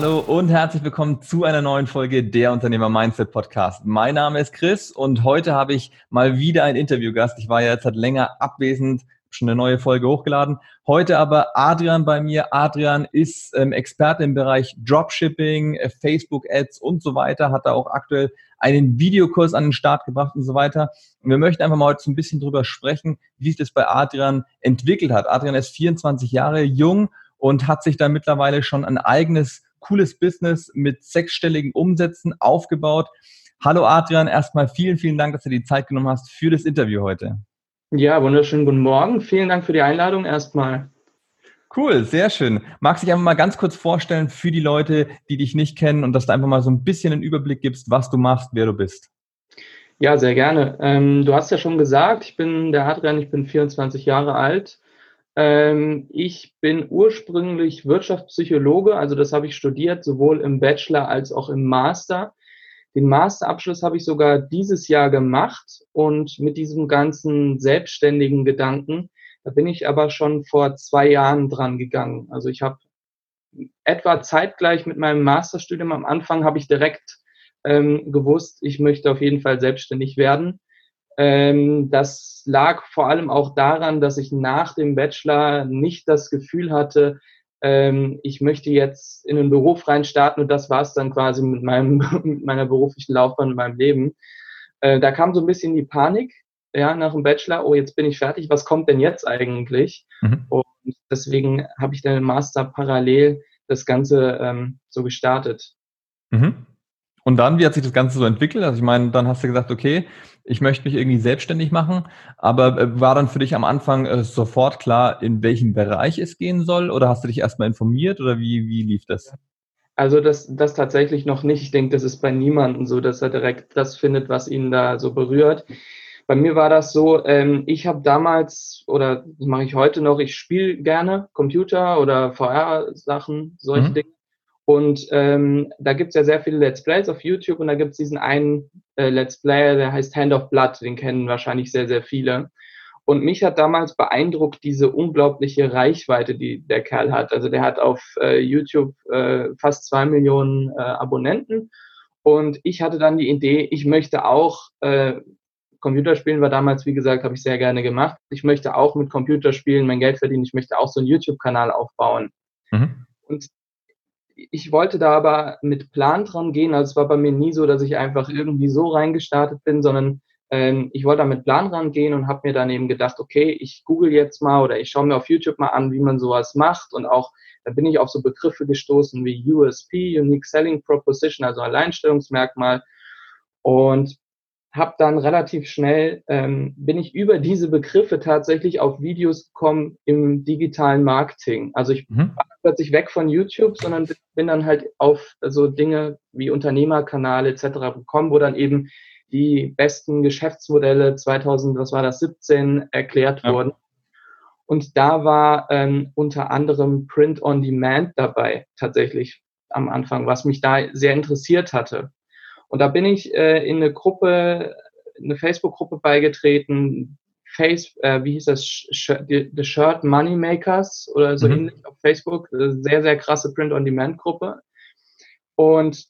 Hallo und herzlich willkommen zu einer neuen Folge der Unternehmer Mindset Podcast. Mein Name ist Chris und heute habe ich mal wieder einen Interviewgast. Ich war ja jetzt halt länger abwesend, schon eine neue Folge hochgeladen. Heute aber Adrian bei mir. Adrian ist ähm, Experte im Bereich Dropshipping, äh, Facebook Ads und so weiter, hat da auch aktuell einen Videokurs an den Start gebracht und so weiter. Und wir möchten einfach mal heute so ein bisschen drüber sprechen, wie sich das bei Adrian entwickelt hat. Adrian ist 24 Jahre jung und hat sich da mittlerweile schon ein eigenes cooles Business mit sechsstelligen Umsätzen aufgebaut. Hallo Adrian, erstmal vielen, vielen Dank, dass du die Zeit genommen hast für das Interview heute. Ja, wunderschönen guten Morgen. Vielen Dank für die Einladung erstmal. Cool, sehr schön. Magst du dich einfach mal ganz kurz vorstellen für die Leute, die dich nicht kennen und dass du einfach mal so ein bisschen einen Überblick gibst, was du machst, wer du bist? Ja, sehr gerne. Ähm, du hast ja schon gesagt, ich bin der Adrian, ich bin 24 Jahre alt ich bin ursprünglich Wirtschaftspsychologe, also das habe ich studiert, sowohl im Bachelor als auch im Master. Den Masterabschluss habe ich sogar dieses Jahr gemacht und mit diesem ganzen selbstständigen Gedanken, da bin ich aber schon vor zwei Jahren dran gegangen. Also ich habe etwa zeitgleich mit meinem Masterstudium am Anfang habe ich direkt ähm, gewusst, ich möchte auf jeden Fall selbstständig werden. Ähm, das lag vor allem auch daran, dass ich nach dem Bachelor nicht das Gefühl hatte, ähm, ich möchte jetzt in einen Beruf reinstarten und das war es dann quasi mit, meinem, mit meiner beruflichen Laufbahn, mit meinem Leben. Äh, da kam so ein bisschen die Panik, ja, nach dem Bachelor, oh, jetzt bin ich fertig, was kommt denn jetzt eigentlich? Mhm. Und deswegen habe ich dann im Master parallel das Ganze ähm, so gestartet. Mhm. Und dann, wie hat sich das Ganze so entwickelt? Also ich meine, dann hast du gesagt, okay, ich möchte mich irgendwie selbstständig machen, aber äh, war dann für dich am Anfang äh, sofort klar, in welchem Bereich es gehen soll oder hast du dich erstmal informiert oder wie, wie lief das? Also das, das tatsächlich noch nicht. Ich denke, das ist bei niemandem so, dass er direkt das findet, was ihn da so berührt. Bei mir war das so, ähm, ich habe damals, oder das mache ich heute noch, ich spiele gerne Computer oder VR-Sachen, solche mhm. Dinge. Und ähm, da gibt's ja sehr viele Let's Plays auf YouTube und da gibt's diesen einen äh, Let's Player, der heißt Hand of Blood, den kennen wahrscheinlich sehr, sehr viele. Und mich hat damals beeindruckt diese unglaubliche Reichweite, die der Kerl hat. Also der hat auf äh, YouTube äh, fast zwei Millionen äh, Abonnenten. Und ich hatte dann die Idee, ich möchte auch, äh, Computerspielen war damals, wie gesagt, habe ich sehr gerne gemacht. Ich möchte auch mit Computerspielen mein Geld verdienen. Ich möchte auch so einen YouTube-Kanal aufbauen. Mhm. Und ich wollte da aber mit Plan dran gehen. Also es war bei mir nie so, dass ich einfach irgendwie so reingestartet bin, sondern ähm, ich wollte da mit Plan rangehen und habe mir dann eben gedacht, okay, ich google jetzt mal oder ich schaue mir auf YouTube mal an, wie man sowas macht und auch da bin ich auf so Begriffe gestoßen wie USP, Unique Selling Proposition, also Alleinstellungsmerkmal und habe dann relativ schnell, ähm, bin ich über diese Begriffe tatsächlich auf Videos gekommen im digitalen Marketing. Also ich mhm. war plötzlich weg von YouTube, sondern bin dann halt auf so Dinge wie Unternehmerkanäle etc. gekommen, wo dann eben die besten Geschäftsmodelle 2000, was war das, 17 erklärt ja. wurden. Und da war ähm, unter anderem Print on Demand dabei, tatsächlich am Anfang, was mich da sehr interessiert hatte. Und da bin ich äh, in eine Gruppe, eine Facebook-Gruppe beigetreten, Face, äh, wie hieß das, The Shirt Money Makers oder so mhm. ähnlich auf Facebook, äh, sehr, sehr krasse Print-on-Demand-Gruppe. Und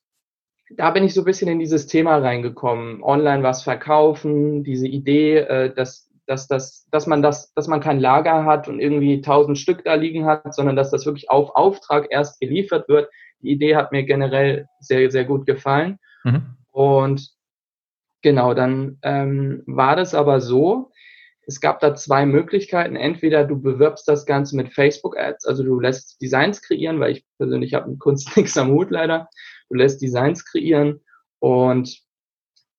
da bin ich so ein bisschen in dieses Thema reingekommen, online was verkaufen, diese Idee, äh, dass, dass, dass, dass man das, dass man kein Lager hat und irgendwie tausend Stück da liegen hat, sondern dass das wirklich auf Auftrag erst geliefert wird. Die Idee hat mir generell sehr, sehr gut gefallen. Mhm. Und genau, dann ähm, war das aber so, es gab da zwei Möglichkeiten. Entweder du bewirbst das Ganze mit Facebook-Ads, also du lässt Designs kreieren, weil ich persönlich habe mit Kunst nichts am Hut leider. Du lässt Designs kreieren und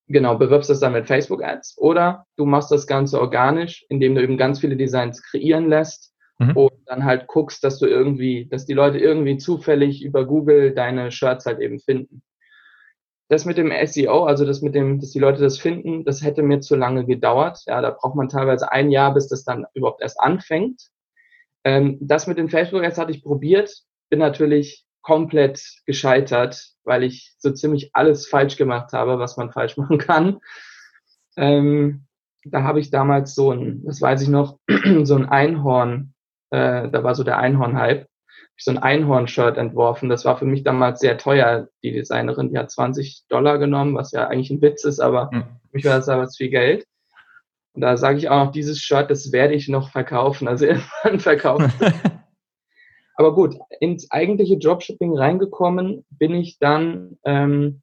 genau, bewirbst das dann mit Facebook-Ads. Oder du machst das Ganze organisch, indem du eben ganz viele Designs kreieren lässt mhm. und dann halt guckst, dass du irgendwie, dass die Leute irgendwie zufällig über Google deine Shirts halt eben finden das mit dem SEO, also das mit dem, dass die Leute das finden, das hätte mir zu lange gedauert. Ja, da braucht man teilweise ein Jahr, bis das dann überhaupt erst anfängt. Ähm, das mit den Facebook-Ads hatte ich probiert, bin natürlich komplett gescheitert, weil ich so ziemlich alles falsch gemacht habe, was man falsch machen kann. Ähm, da habe ich damals so ein, das weiß ich noch, so ein Einhorn, äh, da war so der Einhorn-Hype. So ein Einhorn-Shirt entworfen. Das war für mich damals sehr teuer. Die Designerin, die hat 20 Dollar genommen, was ja eigentlich ein Witz ist, aber mhm. für mich war das aber viel Geld. Und da sage ich auch noch, dieses Shirt, das werde ich noch verkaufen. Also irgendwann verkaufen. aber gut, ins eigentliche Dropshipping reingekommen bin ich dann ähm,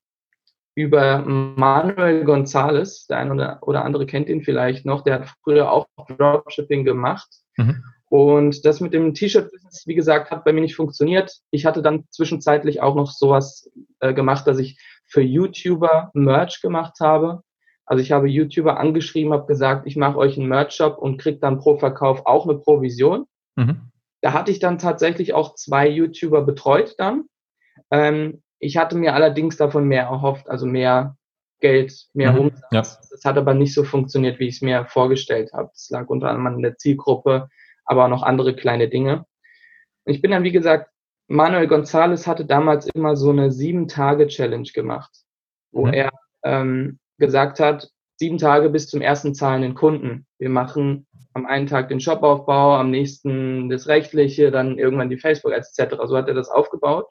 über Manuel González, der eine oder andere kennt ihn vielleicht noch, der hat früher auch Dropshipping gemacht. Mhm. Und das mit dem T-Shirt-Business, wie gesagt, hat bei mir nicht funktioniert. Ich hatte dann zwischenzeitlich auch noch sowas äh, gemacht, dass ich für YouTuber Merch gemacht habe. Also ich habe YouTuber angeschrieben, habe gesagt, ich mache euch einen Merch-Shop und kriege dann pro Verkauf auch eine Provision. Mhm. Da hatte ich dann tatsächlich auch zwei YouTuber betreut dann. Ähm, ich hatte mir allerdings davon mehr erhofft, also mehr Geld, mehr mhm. Umsatz. Ja. Das hat aber nicht so funktioniert, wie ich es mir vorgestellt habe. Das lag unter anderem an der Zielgruppe aber auch noch andere kleine Dinge. Und ich bin dann, wie gesagt, Manuel González hatte damals immer so eine Sieben-Tage-Challenge gemacht, wo mhm. er ähm, gesagt hat, sieben Tage bis zum ersten zahlenden Kunden. Wir machen am einen Tag den Shopaufbau, am nächsten das Rechtliche, dann irgendwann die Facebook-Ads etc. So hat er das aufgebaut.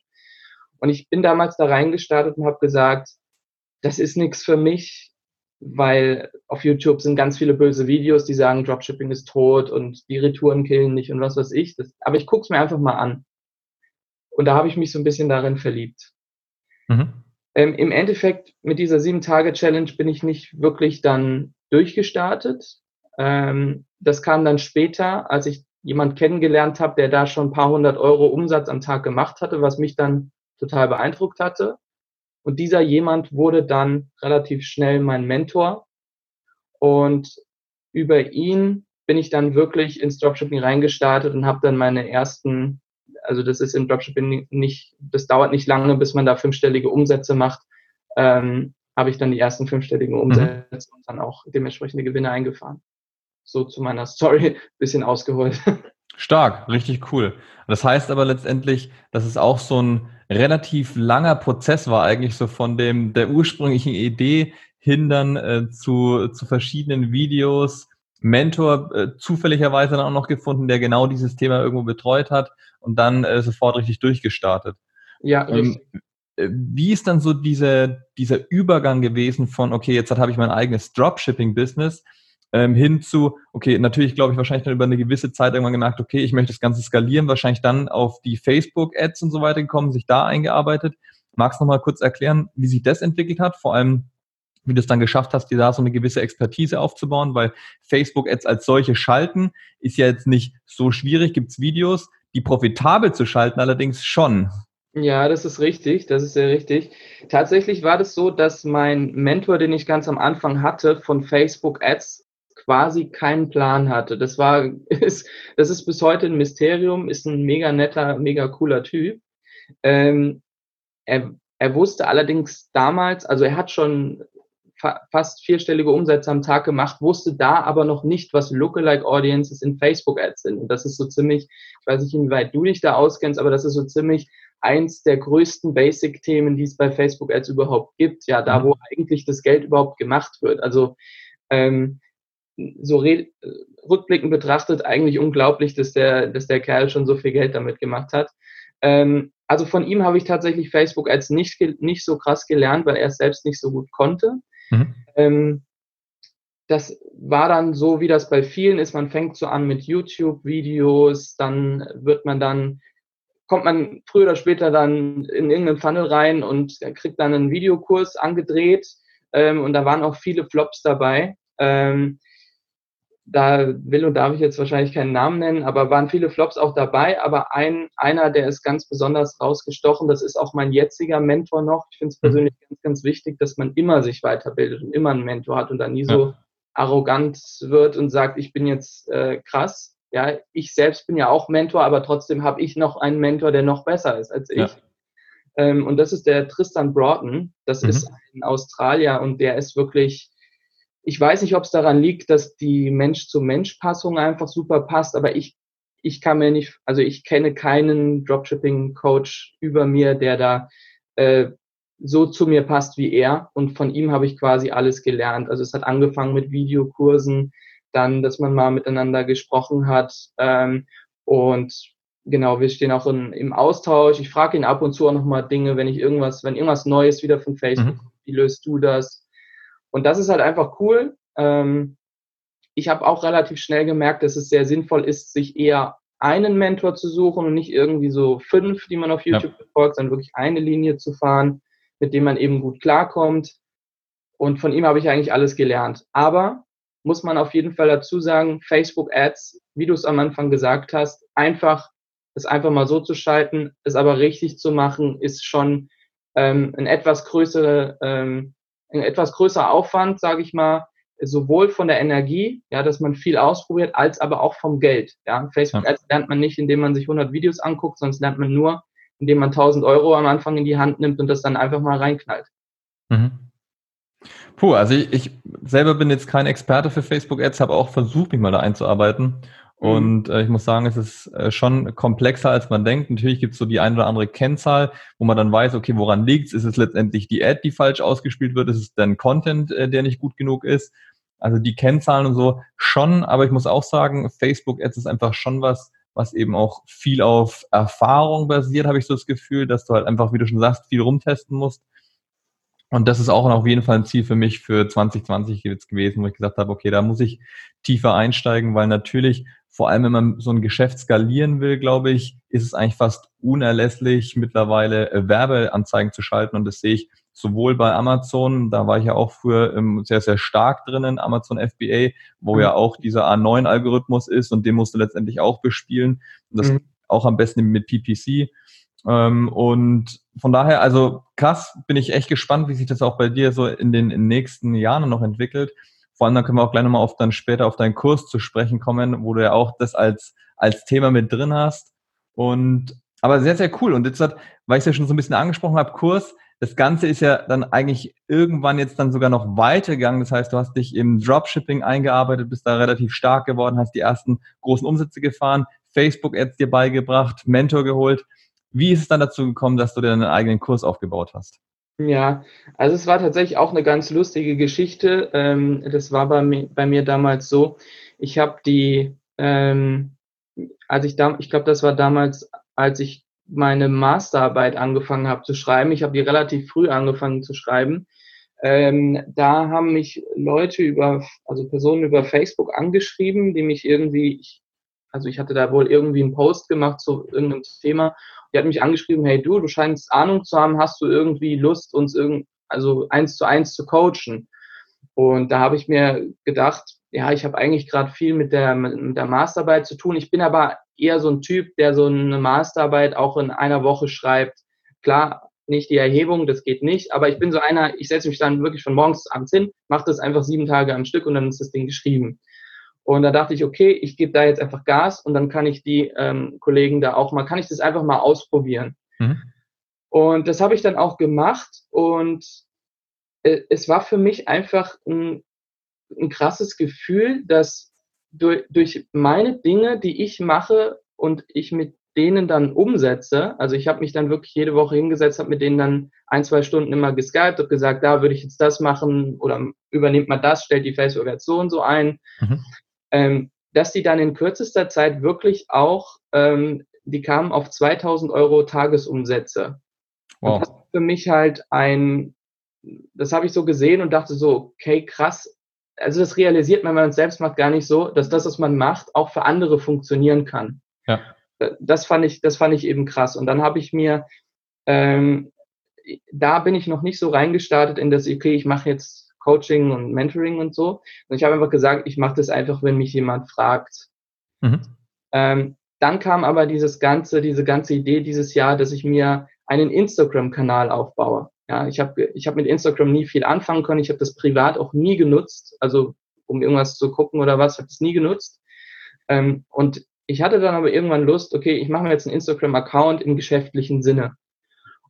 Und ich bin damals da reingestartet und habe gesagt, das ist nichts für mich weil auf YouTube sind ganz viele böse Videos, die sagen, Dropshipping ist tot und die Retouren killen nicht und was weiß ich. Das, aber ich gucke es mir einfach mal an. Und da habe ich mich so ein bisschen darin verliebt. Mhm. Ähm, Im Endeffekt mit dieser sieben-Tage-Challenge bin ich nicht wirklich dann durchgestartet. Ähm, das kam dann später, als ich jemand kennengelernt habe, der da schon ein paar hundert Euro Umsatz am Tag gemacht hatte, was mich dann total beeindruckt hatte. Und dieser jemand wurde dann relativ schnell mein Mentor. Und über ihn bin ich dann wirklich ins Dropshipping reingestartet und habe dann meine ersten, also das ist im Dropshipping nicht, das dauert nicht lange, bis man da fünfstellige Umsätze macht, ähm, habe ich dann die ersten fünfstelligen mhm. Umsätze mhm. und dann auch dementsprechende Gewinne eingefahren. So zu meiner Story, bisschen ausgeholt. Stark, richtig cool. Das heißt aber letztendlich, dass es auch so ein relativ langer Prozess war, eigentlich so von dem der ursprünglichen Idee hin dann äh, zu, zu verschiedenen Videos, Mentor äh, zufälligerweise dann auch noch gefunden, der genau dieses Thema irgendwo betreut hat und dann äh, sofort richtig durchgestartet. Ja, ähm. Ähm, wie ist dann so diese, dieser Übergang gewesen von, okay, jetzt habe ich mein eigenes Dropshipping-Business ähm, hin zu, okay, natürlich glaube ich wahrscheinlich dann über eine gewisse Zeit irgendwann gemerkt, okay, ich möchte das Ganze skalieren, wahrscheinlich dann auf die Facebook-Ads und so weiter gekommen, sich da eingearbeitet. Magst du noch mal kurz erklären, wie sich das entwickelt hat? Vor allem, wie du es dann geschafft hast, dir da so eine gewisse Expertise aufzubauen, weil Facebook-Ads als solche schalten ist ja jetzt nicht so schwierig, gibt es Videos, die profitabel zu schalten allerdings schon. Ja, das ist richtig, das ist sehr richtig. Tatsächlich war das so, dass mein Mentor, den ich ganz am Anfang hatte, von Facebook Ads quasi keinen Plan hatte. Das war, ist, das ist bis heute ein Mysterium, ist ein mega netter, mega cooler Typ. Ähm, er, er wusste allerdings damals, also er hat schon fa fast vierstellige Umsätze am Tag gemacht, wusste da aber noch nicht, was Lookalike Audiences in Facebook Ads sind. Und das ist so ziemlich, ich weiß nicht, inwieweit du dich da auskennst, aber das ist so ziemlich eins der größten Basic-Themen, die es bei Facebook Ads überhaupt gibt. Ja, da, mhm. wo eigentlich das Geld überhaupt gemacht wird. Also ähm, so rückblickend betrachtet eigentlich unglaublich, dass der, dass der Kerl schon so viel Geld damit gemacht hat. Ähm, also von ihm habe ich tatsächlich Facebook als nicht, nicht so krass gelernt, weil er es selbst nicht so gut konnte. Mhm. Ähm, das war dann so, wie das bei vielen ist. Man fängt so an mit YouTube-Videos, dann wird man dann, kommt man früher oder später dann in irgendeinen Funnel rein und kriegt dann einen Videokurs angedreht. Ähm, und da waren auch viele Flops dabei. Ähm, da will und darf ich jetzt wahrscheinlich keinen Namen nennen, aber waren viele Flops auch dabei. Aber ein, einer, der ist ganz besonders rausgestochen, das ist auch mein jetziger Mentor noch. Ich finde es mhm. persönlich mhm. ganz, ganz wichtig, dass man immer sich weiterbildet und immer einen Mentor hat und dann nie ja. so arrogant wird und sagt, ich bin jetzt äh, krass. Ja, ich selbst bin ja auch Mentor, aber trotzdem habe ich noch einen Mentor, der noch besser ist als ich. Ja. Ähm, und das ist der Tristan Broughton. Das mhm. ist ein Australier und der ist wirklich ich weiß nicht, ob es daran liegt, dass die Mensch-zu-Mensch-Passung einfach super passt, aber ich, ich kann mir nicht, also ich kenne keinen Dropshipping-Coach über mir, der da äh, so zu mir passt wie er. Und von ihm habe ich quasi alles gelernt. Also es hat angefangen mit Videokursen, dann, dass man mal miteinander gesprochen hat ähm, und genau, wir stehen auch in, im Austausch. Ich frage ihn ab und zu auch nochmal Dinge, wenn ich irgendwas, wenn irgendwas Neues wieder von Facebook, mhm. wie löst du das? Und das ist halt einfach cool. Ähm, ich habe auch relativ schnell gemerkt, dass es sehr sinnvoll ist, sich eher einen Mentor zu suchen und nicht irgendwie so fünf, die man auf YouTube ja. verfolgt, sondern wirklich eine Linie zu fahren, mit dem man eben gut klarkommt. Und von ihm habe ich eigentlich alles gelernt. Aber muss man auf jeden Fall dazu sagen, Facebook Ads, wie du es am Anfang gesagt hast, einfach, es einfach mal so zu schalten, es aber richtig zu machen, ist schon ähm, ein etwas größere, ähm, ein etwas größerer Aufwand, sage ich mal, sowohl von der Energie, ja, dass man viel ausprobiert, als aber auch vom Geld. Ja, Facebook Ads lernt man nicht, indem man sich 100 Videos anguckt, sonst lernt man nur, indem man 1000 Euro am Anfang in die Hand nimmt und das dann einfach mal reinknallt. Mhm. Puh, also ich, ich selber bin jetzt kein Experte für Facebook Ads, habe auch versucht, mich mal da einzuarbeiten. Mhm. Und äh, ich muss sagen, es ist äh, schon komplexer, als man denkt. Natürlich gibt es so die eine oder andere Kennzahl, wo man dann weiß, okay, woran liegt es? Ist es letztendlich die Ad, die falsch ausgespielt wird? Ist es denn Content, äh, der nicht gut genug ist? Also die Kennzahlen und so schon, aber ich muss auch sagen, Facebook Ads ist einfach schon was, was eben auch viel auf Erfahrung basiert, habe ich so das Gefühl, dass du halt einfach, wie du schon sagst, viel rumtesten musst. Und das ist auch auf jeden Fall ein Ziel für mich für 2020 jetzt gewesen, wo ich gesagt habe, okay, da muss ich tiefer einsteigen, weil natürlich vor allem, wenn man so ein Geschäft skalieren will, glaube ich, ist es eigentlich fast unerlässlich, mittlerweile äh, Werbeanzeigen zu schalten. Und das sehe ich sowohl bei Amazon, da war ich ja auch früher sehr, sehr stark drinnen, Amazon FBA, wo mhm. ja auch dieser A9-Algorithmus ist und den musst du letztendlich auch bespielen. Und das mhm. auch am besten mit PPC. Ähm, und von daher, also krass, bin ich echt gespannt, wie sich das auch bei dir so in den, in den nächsten Jahren noch entwickelt. Vor allem, dann können wir auch gleich nochmal auf dann später auf deinen Kurs zu sprechen kommen, wo du ja auch das als, als Thema mit drin hast. Und aber sehr, sehr cool. Und jetzt hat, weil ich es ja schon so ein bisschen angesprochen habe, Kurs, das Ganze ist ja dann eigentlich irgendwann jetzt dann sogar noch weitergegangen. Das heißt, du hast dich im Dropshipping eingearbeitet, bist da relativ stark geworden, hast die ersten großen Umsätze gefahren, Facebook-Ads dir beigebracht, Mentor geholt. Wie ist es dann dazu gekommen, dass du dir einen eigenen Kurs aufgebaut hast? Ja, also es war tatsächlich auch eine ganz lustige Geschichte. Ähm, das war bei mir, bei mir damals so. Ich habe die, ähm, als ich da, ich glaube, das war damals, als ich meine Masterarbeit angefangen habe zu schreiben. Ich habe die relativ früh angefangen zu schreiben. Ähm, da haben mich Leute über, also Personen über Facebook angeschrieben, die mich irgendwie, ich, also ich hatte da wohl irgendwie einen Post gemacht zu irgendeinem Thema die hat mich angeschrieben, hey du, du scheinst Ahnung zu haben, hast du irgendwie Lust, uns irgend, also eins zu eins zu coachen? Und da habe ich mir gedacht, ja, ich habe eigentlich gerade viel mit der, mit der Masterarbeit zu tun. Ich bin aber eher so ein Typ, der so eine Masterarbeit auch in einer Woche schreibt. Klar, nicht die Erhebung, das geht nicht, aber ich bin so einer, ich setze mich dann wirklich von morgens abends hin, mache das einfach sieben Tage am Stück und dann ist das Ding geschrieben. Und da dachte ich, okay, ich gebe da jetzt einfach Gas und dann kann ich die ähm, Kollegen da auch mal, kann ich das einfach mal ausprobieren. Mhm. Und das habe ich dann auch gemacht und äh, es war für mich einfach ein, ein krasses Gefühl, dass durch, durch meine Dinge, die ich mache und ich mit denen dann umsetze, also ich habe mich dann wirklich jede Woche hingesetzt, habe mit denen dann ein, zwei Stunden immer geskypt und gesagt, da würde ich jetzt das machen oder übernehmt mal das, stellt die Facebook jetzt so und so ein. Mhm ähm, dass die dann in kürzester Zeit wirklich auch, ähm, die kamen auf 2000 Euro Tagesumsätze. Wow. das für mich halt ein, das habe ich so gesehen und dachte so, okay, krass. Also das realisiert man, wenn man es selbst macht, gar nicht so, dass das, was man macht, auch für andere funktionieren kann. Ja. Das fand ich, das fand ich eben krass. Und dann habe ich mir, ähm, da bin ich noch nicht so reingestartet in das, okay, ich mache jetzt Coaching und Mentoring und so. Und ich habe einfach gesagt, ich mache das einfach, wenn mich jemand fragt. Mhm. Ähm, dann kam aber dieses ganze, diese ganze Idee dieses Jahr, dass ich mir einen Instagram-Kanal aufbaue. Ja, ich habe ich hab mit Instagram nie viel anfangen können. Ich habe das privat auch nie genutzt, also um irgendwas zu gucken oder was, habe es nie genutzt. Ähm, und ich hatte dann aber irgendwann Lust, okay, ich mache mir jetzt einen Instagram-Account im geschäftlichen Sinne.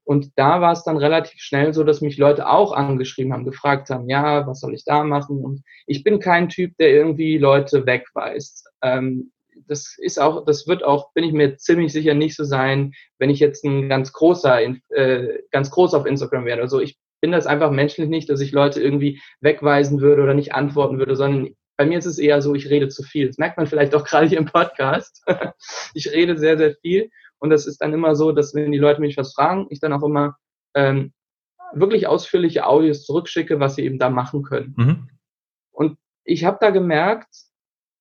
Und da war es dann relativ schnell so, dass mich Leute auch angeschrieben haben, gefragt haben, ja, was soll ich da machen? Und ich bin kein Typ, der irgendwie Leute wegweist. Ähm, das ist auch, das wird auch, bin ich mir ziemlich sicher nicht so sein, wenn ich jetzt ein ganz großer, äh, ganz groß auf Instagram werde. Also ich bin das einfach menschlich nicht, dass ich Leute irgendwie wegweisen würde oder nicht antworten würde, sondern bei mir ist es eher so, ich rede zu viel. Das merkt man vielleicht auch gerade hier im Podcast. ich rede sehr, sehr viel. Und das ist dann immer so, dass wenn die Leute mich was fragen, ich dann auch immer ähm, wirklich ausführliche Audios zurückschicke, was sie eben da machen können. Mhm. Und ich habe da gemerkt,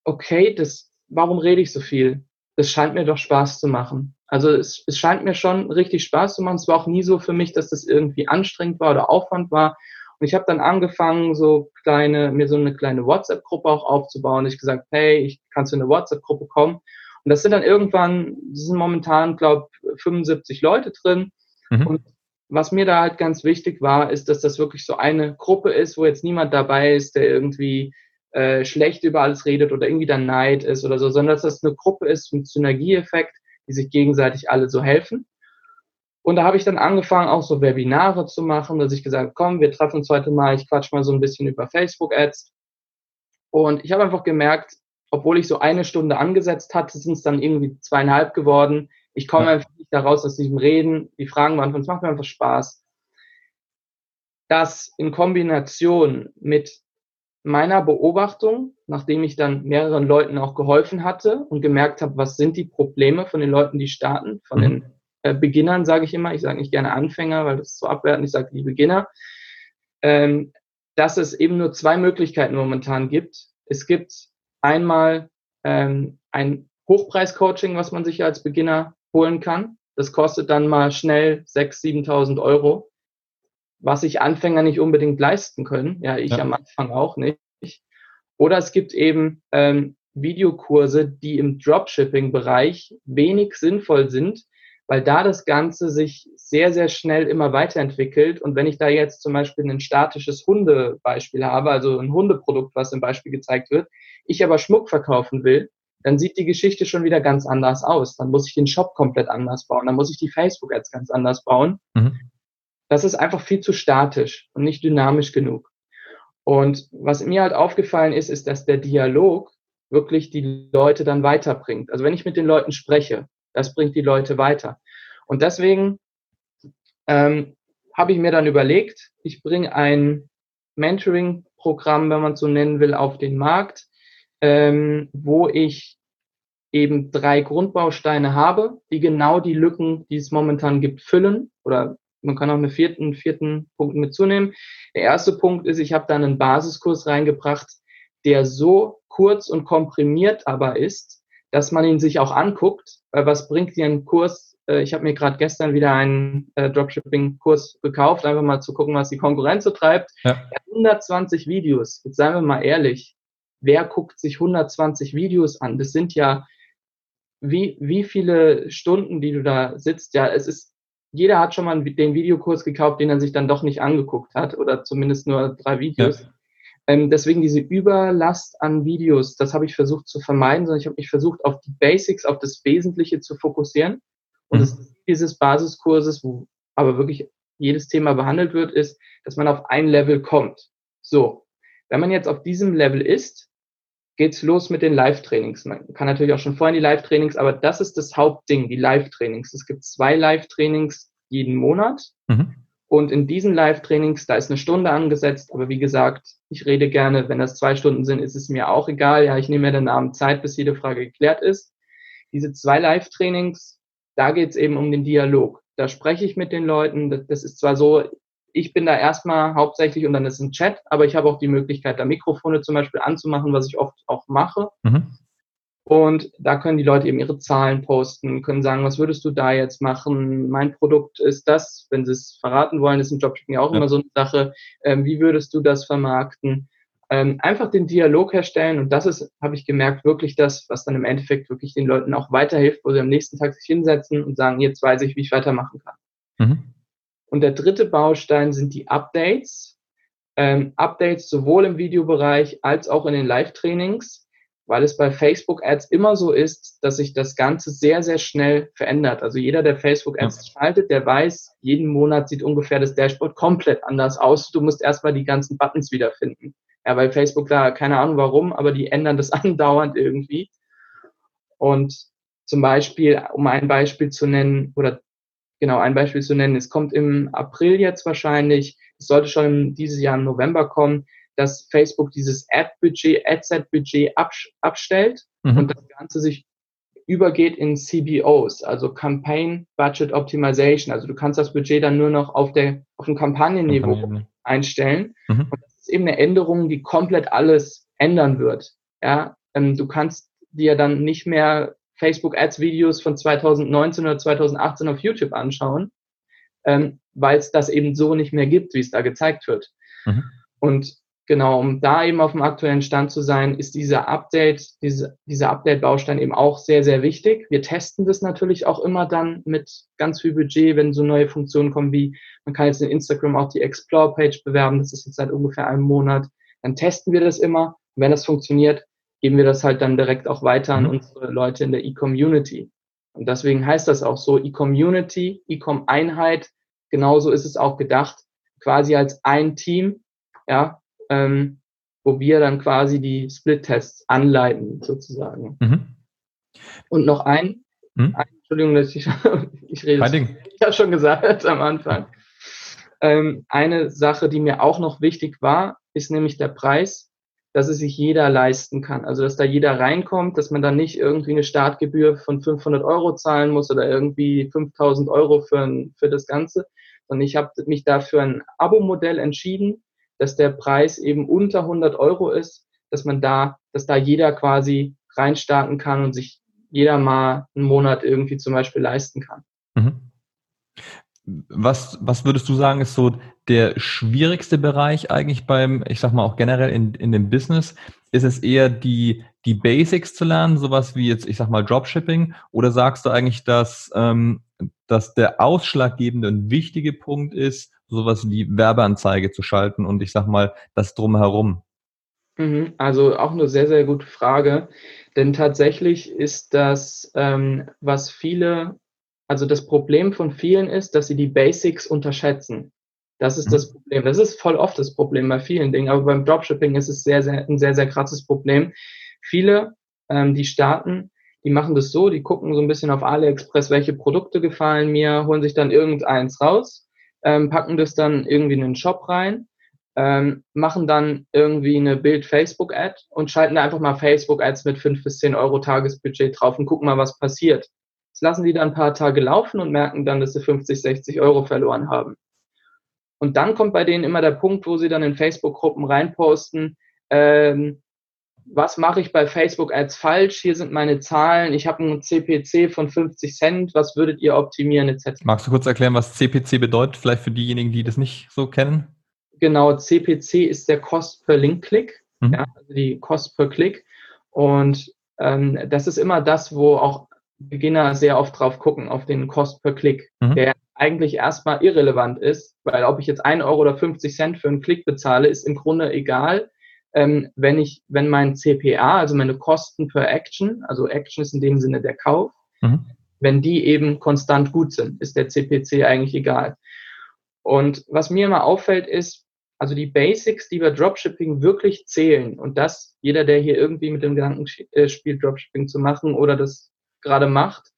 okay, das, warum rede ich so viel? Das scheint mir doch Spaß zu machen. Also es, es scheint mir schon richtig Spaß zu machen. Es war auch nie so für mich, dass das irgendwie anstrengend war oder Aufwand war. Und ich habe dann angefangen, so kleine, mir so eine kleine WhatsApp-Gruppe auch aufzubauen. Ich gesagt, hey, ich kannst du in eine WhatsApp-Gruppe kommen. Und das sind dann irgendwann, sind momentan, glaube 75 Leute drin. Mhm. Und was mir da halt ganz wichtig war, ist, dass das wirklich so eine Gruppe ist, wo jetzt niemand dabei ist, der irgendwie äh, schlecht über alles redet oder irgendwie dann Neid ist oder so, sondern dass das eine Gruppe ist mit Synergieeffekt, die sich gegenseitig alle so helfen. Und da habe ich dann angefangen, auch so Webinare zu machen, dass ich gesagt komm, wir treffen uns heute mal, ich quatsch mal so ein bisschen über Facebook-Ads. Und ich habe einfach gemerkt, obwohl ich so eine Stunde angesetzt hatte, sind es dann irgendwie zweieinhalb geworden. Ich komme einfach nicht daraus aus diesem Reden, die Fragen beantworten, es macht mir einfach Spaß. Das in Kombination mit meiner Beobachtung, nachdem ich dann mehreren Leuten auch geholfen hatte und gemerkt habe, was sind die Probleme von den Leuten, die starten, von mhm. den äh, Beginnern sage ich immer, ich sage nicht gerne Anfänger, weil das ist so abwertend, ich sage die Beginner, ähm, dass es eben nur zwei Möglichkeiten momentan gibt. Es gibt einmal ähm, ein Hochpreis-Coaching, was man sich als Beginner holen kann. Das kostet dann mal schnell 6.000, 7.000 Euro, was sich Anfänger nicht unbedingt leisten können. Ja, ich ja. am Anfang auch nicht. Oder es gibt eben ähm, Videokurse, die im Dropshipping-Bereich wenig sinnvoll sind, weil da das Ganze sich sehr, sehr schnell immer weiterentwickelt. Und wenn ich da jetzt zum Beispiel ein statisches Hundebeispiel habe, also ein Hundeprodukt, was im Beispiel gezeigt wird, ich aber Schmuck verkaufen will, dann sieht die Geschichte schon wieder ganz anders aus. Dann muss ich den Shop komplett anders bauen. Dann muss ich die Facebook-Ads ganz anders bauen. Mhm. Das ist einfach viel zu statisch und nicht dynamisch genug. Und was mir halt aufgefallen ist, ist, dass der Dialog wirklich die Leute dann weiterbringt. Also wenn ich mit den Leuten spreche, das bringt die Leute weiter. Und deswegen ähm, habe ich mir dann überlegt, ich bringe ein Mentoring-Programm, wenn man es so nennen will, auf den Markt, ähm, wo ich eben drei Grundbausteine habe, die genau die Lücken, die es momentan gibt, füllen. Oder man kann auch einen vierten, vierten Punkt mitzunehmen. Der erste Punkt ist, ich habe da einen Basiskurs reingebracht, der so kurz und komprimiert aber ist, dass man ihn sich auch anguckt. Weil was bringt dir ein Kurs? Äh, ich habe mir gerade gestern wieder einen äh, Dropshipping-Kurs gekauft, einfach mal zu gucken, was die Konkurrenz so treibt. Ja. 120 Videos. Jetzt seien wir mal ehrlich wer guckt sich 120 Videos an? Das sind ja, wie, wie viele Stunden, die du da sitzt? Ja, es ist, jeder hat schon mal den Videokurs gekauft, den er sich dann doch nicht angeguckt hat oder zumindest nur drei Videos. Ja. Ähm, deswegen diese Überlast an Videos, das habe ich versucht zu vermeiden, sondern ich habe mich versucht, auf die Basics, auf das Wesentliche zu fokussieren. Und mhm. das, dieses Basiskurses, wo aber wirklich jedes Thema behandelt wird, ist, dass man auf ein Level kommt. So, wenn man jetzt auf diesem Level ist, geht's los mit den Live-Trainings. Man kann natürlich auch schon vorhin die Live-Trainings, aber das ist das Hauptding, die Live-Trainings. Es gibt zwei Live-Trainings jeden Monat. Mhm. Und in diesen Live-Trainings, da ist eine Stunde angesetzt, aber wie gesagt, ich rede gerne, wenn das zwei Stunden sind, ist es mir auch egal. Ja, ich nehme mir den Abend Zeit, bis jede Frage geklärt ist. Diese zwei Live-Trainings, da geht's eben um den Dialog. Da spreche ich mit den Leuten. Das ist zwar so, ich bin da erstmal hauptsächlich und dann ist ein Chat, aber ich habe auch die Möglichkeit, da Mikrofone zum Beispiel anzumachen, was ich oft auch mache. Mhm. Und da können die Leute eben ihre Zahlen posten, können sagen, was würdest du da jetzt machen? Mein Produkt ist das, wenn sie es verraten wollen, ist im Dropshipping ja auch ja. immer so eine Sache. Ähm, wie würdest du das vermarkten? Ähm, einfach den Dialog herstellen und das ist, habe ich gemerkt, wirklich das, was dann im Endeffekt wirklich den Leuten auch weiterhilft, wo sie am nächsten Tag sich hinsetzen und sagen, jetzt weiß ich, wie ich weitermachen kann. Mhm. Und der dritte Baustein sind die Updates. Ähm, Updates sowohl im Videobereich als auch in den Live-Trainings, weil es bei Facebook-Ads immer so ist, dass sich das Ganze sehr, sehr schnell verändert. Also jeder, der Facebook-Ads ja. schaltet, der weiß, jeden Monat sieht ungefähr das Dashboard komplett anders aus. Du musst erstmal die ganzen Buttons wiederfinden. Ja, weil Facebook da, keine Ahnung warum, aber die ändern das andauernd irgendwie. Und zum Beispiel, um ein Beispiel zu nennen, oder genau ein Beispiel zu nennen. Es kommt im April jetzt wahrscheinlich, es sollte schon dieses Jahr im November kommen, dass Facebook dieses Ad-Budget, Ad-Set-Budget abstellt mhm. und das Ganze sich übergeht in CBOs, also Campaign Budget Optimization. Also du kannst das Budget dann nur noch auf, der, auf dem Kampagnenniveau Kampagnen. einstellen. Mhm. Und das ist eben eine Änderung, die komplett alles ändern wird. Ja, ähm, du kannst dir dann nicht mehr Facebook Ads Videos von 2019 oder 2018 auf YouTube anschauen, ähm, weil es das eben so nicht mehr gibt, wie es da gezeigt wird. Mhm. Und genau, um da eben auf dem aktuellen Stand zu sein, ist dieser Update, diese, dieser Update-Baustein eben auch sehr, sehr wichtig. Wir testen das natürlich auch immer dann mit ganz viel Budget, wenn so neue Funktionen kommen wie, man kann jetzt in Instagram auch die Explore-Page bewerben, das ist jetzt seit ungefähr einem Monat. Dann testen wir das immer. Und wenn das funktioniert, geben wir das halt dann direkt auch weiter an mhm. unsere Leute in der E-Community. Und deswegen heißt das auch so, E-Community, E-Com-Einheit, genauso ist es auch gedacht, quasi als ein Team, ja, ähm, wo wir dann quasi die Split-Tests anleiten, sozusagen. Mhm. Und noch ein, mhm. ein, Entschuldigung, dass ich, ich rede, Ding. ich habe schon gesagt am Anfang. Ähm, eine Sache, die mir auch noch wichtig war, ist nämlich der Preis dass es sich jeder leisten kann. Also dass da jeder reinkommt, dass man dann nicht irgendwie eine Startgebühr von 500 Euro zahlen muss oder irgendwie 5000 Euro für, für das Ganze. Und ich habe mich dafür ein Abo-Modell entschieden, dass der Preis eben unter 100 Euro ist, dass man da, dass da jeder quasi reinstarten kann und sich jeder mal einen Monat irgendwie zum Beispiel leisten kann. Mhm. Was, was würdest du sagen, ist so der schwierigste Bereich eigentlich beim, ich sag mal auch generell in, in dem Business? Ist es eher die, die Basics zu lernen, sowas wie jetzt, ich sag mal, Dropshipping? Oder sagst du eigentlich, dass, ähm, dass der ausschlaggebende und wichtige Punkt ist, sowas wie Werbeanzeige zu schalten und ich sag mal, das drumherum? Mhm, also auch eine sehr, sehr gute Frage. Denn tatsächlich ist das, ähm, was viele also das Problem von vielen ist, dass sie die Basics unterschätzen. Das ist mhm. das Problem. Das ist voll oft das Problem bei vielen Dingen, aber beim Dropshipping ist es sehr, sehr, ein sehr, sehr krasses Problem. Viele, ähm, die starten, die machen das so, die gucken so ein bisschen auf AliExpress, welche Produkte gefallen mir, holen sich dann irgendeins raus, ähm, packen das dann irgendwie in den Shop rein, ähm, machen dann irgendwie eine Bild-Facebook-Ad und schalten da einfach mal Facebook-Ads mit fünf bis zehn Euro Tagesbudget drauf und gucken mal, was passiert. Das lassen die dann ein paar Tage laufen und merken dann, dass sie 50, 60 Euro verloren haben. Und dann kommt bei denen immer der Punkt, wo sie dann in Facebook-Gruppen reinposten, ähm, was mache ich bei Facebook-Ads falsch? Hier sind meine Zahlen. Ich habe einen CPC von 50 Cent. Was würdet ihr optimieren etc. Magst du kurz erklären, was CPC bedeutet? Vielleicht für diejenigen, die das nicht so kennen. Genau, CPC ist der Cost per Link-Click, mhm. ja, also die Cost per Klick. Und ähm, das ist immer das, wo auch Beginner sehr oft drauf gucken, auf den Cost per Klick, mhm. der eigentlich erstmal irrelevant ist, weil ob ich jetzt 1 Euro oder 50 Cent für einen Klick bezahle, ist im Grunde egal, ähm, wenn ich, wenn mein CPA, also meine Kosten per Action, also Action ist in dem Sinne der Kauf, mhm. wenn die eben konstant gut sind, ist der CPC eigentlich egal. Und was mir immer auffällt, ist, also die Basics, die bei Dropshipping wirklich zählen und das jeder, der hier irgendwie mit dem Gedanken äh, spielt, Dropshipping zu machen oder das gerade macht,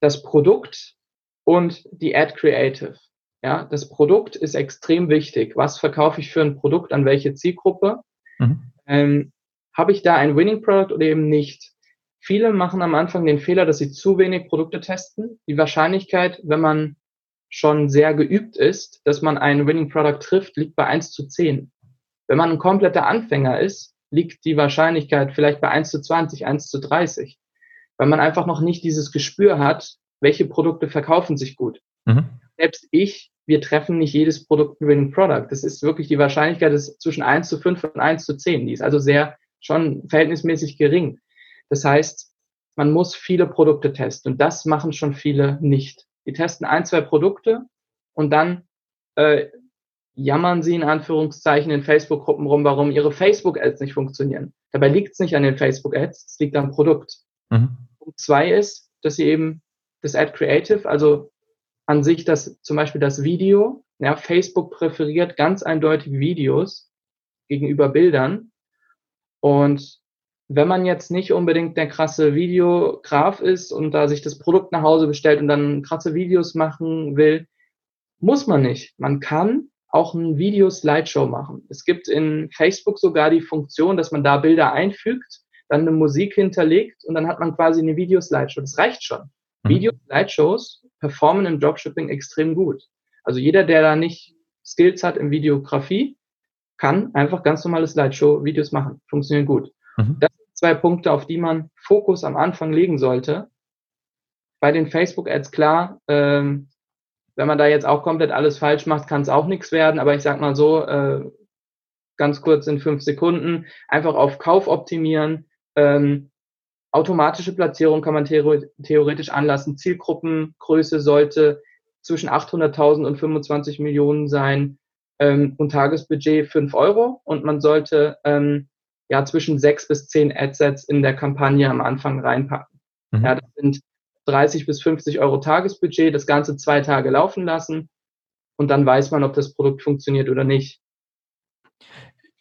das Produkt und die Ad Creative. Ja, das Produkt ist extrem wichtig. Was verkaufe ich für ein Produkt an welche Zielgruppe? Mhm. Ähm, Habe ich da ein Winning Product oder eben nicht? Viele machen am Anfang den Fehler, dass sie zu wenig Produkte testen. Die Wahrscheinlichkeit, wenn man schon sehr geübt ist, dass man ein Winning Product trifft, liegt bei 1 zu 10. Wenn man ein kompletter Anfänger ist, liegt die Wahrscheinlichkeit vielleicht bei 1 zu 20, 1 zu 30 weil man einfach noch nicht dieses Gespür hat, welche Produkte verkaufen sich gut. Mhm. Selbst ich, wir treffen nicht jedes Produkt ein Winning Product. Das ist wirklich die Wahrscheinlichkeit ist zwischen 1 zu 5 und 1 zu 10. Die ist also sehr schon verhältnismäßig gering. Das heißt, man muss viele Produkte testen und das machen schon viele nicht. Die testen ein, zwei Produkte und dann äh, jammern sie in Anführungszeichen in Facebook-Gruppen rum, warum ihre Facebook-Ads nicht funktionieren. Dabei liegt es nicht an den Facebook-Ads, es liegt am Produkt. Mhm. Punkt zwei ist, dass sie eben das Ad Creative, also an sich das, zum Beispiel das Video, ja, Facebook präferiert ganz eindeutig Videos gegenüber Bildern. Und wenn man jetzt nicht unbedingt der krasse Videograf ist und da sich das Produkt nach Hause bestellt und dann krasse Videos machen will, muss man nicht. Man kann auch ein Video-Slideshow machen. Es gibt in Facebook sogar die Funktion, dass man da Bilder einfügt, dann eine Musik hinterlegt und dann hat man quasi eine Video-Slideshow. Das reicht schon. Mhm. Video-Slideshows performen im Dropshipping extrem gut. Also jeder, der da nicht Skills hat in Videografie, kann einfach ganz normale Slideshow-Videos machen. Funktionieren gut. Mhm. Das sind zwei Punkte, auf die man Fokus am Anfang legen sollte. Bei den Facebook-Ads klar, ähm, wenn man da jetzt auch komplett alles falsch macht, kann es auch nichts werden. Aber ich sag mal so, äh, ganz kurz in fünf Sekunden, einfach auf Kauf optimieren. Ähm, automatische Platzierung kann man theoretisch anlassen. Zielgruppengröße sollte zwischen 800.000 und 25 Millionen sein ähm, und Tagesbudget 5 Euro. Und man sollte ähm, ja zwischen sechs bis zehn Adsets in der Kampagne am Anfang reinpacken. Mhm. Ja, das sind 30 bis 50 Euro Tagesbudget, das Ganze zwei Tage laufen lassen und dann weiß man, ob das Produkt funktioniert oder nicht.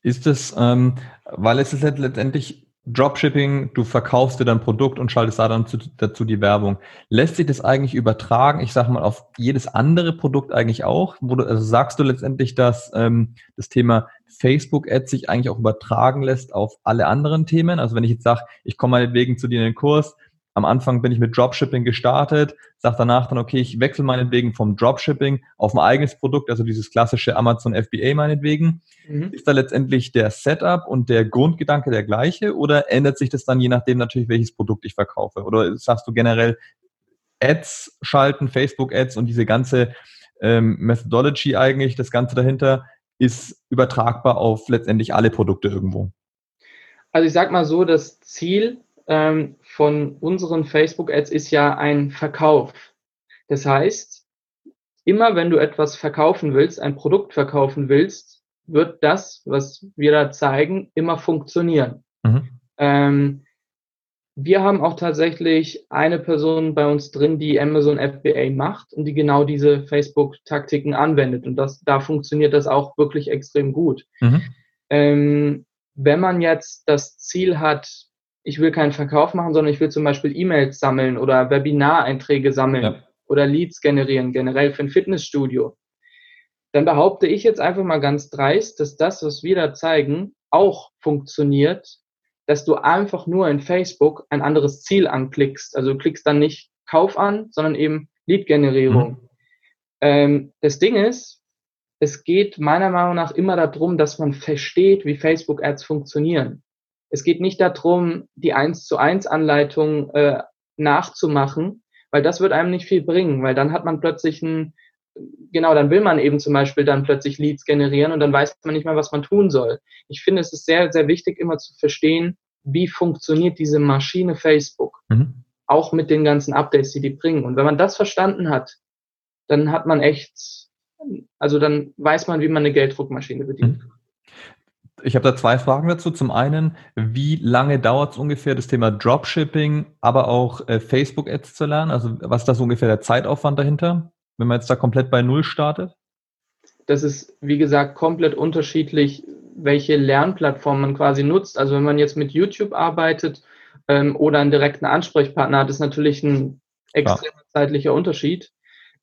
Ist es, ähm, weil es ist letztendlich Dropshipping, du verkaufst dir dein Produkt und schaltest da dann zu, dazu die Werbung. Lässt sich das eigentlich übertragen, ich sage mal, auf jedes andere Produkt eigentlich auch? Du, also sagst du letztendlich, dass ähm, das Thema Facebook-Ads sich eigentlich auch übertragen lässt auf alle anderen Themen? Also wenn ich jetzt sage, ich komme meinetwegen zu dir in den Kurs, am Anfang bin ich mit Dropshipping gestartet, sage danach dann, okay, ich wechsle meinetwegen vom Dropshipping auf mein eigenes Produkt, also dieses klassische Amazon FBA meinetwegen. Mhm. Ist da letztendlich der Setup und der Grundgedanke der gleiche oder ändert sich das dann je nachdem natürlich, welches Produkt ich verkaufe? Oder sagst du generell Ads schalten, Facebook-Ads und diese ganze ähm, Methodology eigentlich, das Ganze dahinter, ist übertragbar auf letztendlich alle Produkte irgendwo? Also ich sag mal so, das Ziel ähm, von unseren Facebook-Ads ist ja ein Verkauf. Das heißt, immer wenn du etwas verkaufen willst, ein Produkt verkaufen willst, wird das, was wir da zeigen, immer funktionieren. Mhm. Ähm, wir haben auch tatsächlich eine Person bei uns drin, die Amazon FBA macht und die genau diese Facebook-Taktiken anwendet. Und das, da funktioniert das auch wirklich extrem gut. Mhm. Ähm, wenn man jetzt das Ziel hat, ich will keinen Verkauf machen, sondern ich will zum Beispiel E-Mails sammeln oder Webinareinträge sammeln ja. oder Leads generieren, generell für ein Fitnessstudio. Dann behaupte ich jetzt einfach mal ganz dreist, dass das, was wir da zeigen, auch funktioniert, dass du einfach nur in Facebook ein anderes Ziel anklickst. Also du klickst dann nicht Kauf an, sondern eben Lead-Generierung. Mhm. Ähm, das Ding ist, es geht meiner Meinung nach immer darum, dass man versteht, wie Facebook-Ads funktionieren. Es geht nicht darum, die 1 zu 1 Anleitung äh, nachzumachen, weil das wird einem nicht viel bringen, weil dann hat man plötzlich ein, genau, dann will man eben zum Beispiel dann plötzlich Leads generieren und dann weiß man nicht mehr, was man tun soll. Ich finde, es ist sehr, sehr wichtig, immer zu verstehen, wie funktioniert diese Maschine Facebook. Mhm. Auch mit den ganzen Updates, die die bringen. Und wenn man das verstanden hat, dann hat man echt, also dann weiß man, wie man eine Gelddruckmaschine bedient. Mhm. Ich habe da zwei Fragen dazu. Zum einen, wie lange dauert es ungefähr, das Thema Dropshipping, aber auch äh, Facebook-Ads zu lernen? Also was ist das ungefähr der Zeitaufwand dahinter, wenn man jetzt da komplett bei Null startet? Das ist, wie gesagt, komplett unterschiedlich, welche Lernplattform man quasi nutzt. Also wenn man jetzt mit YouTube arbeitet ähm, oder einen direkten Ansprechpartner hat, ist natürlich ein extrem ja. zeitlicher Unterschied,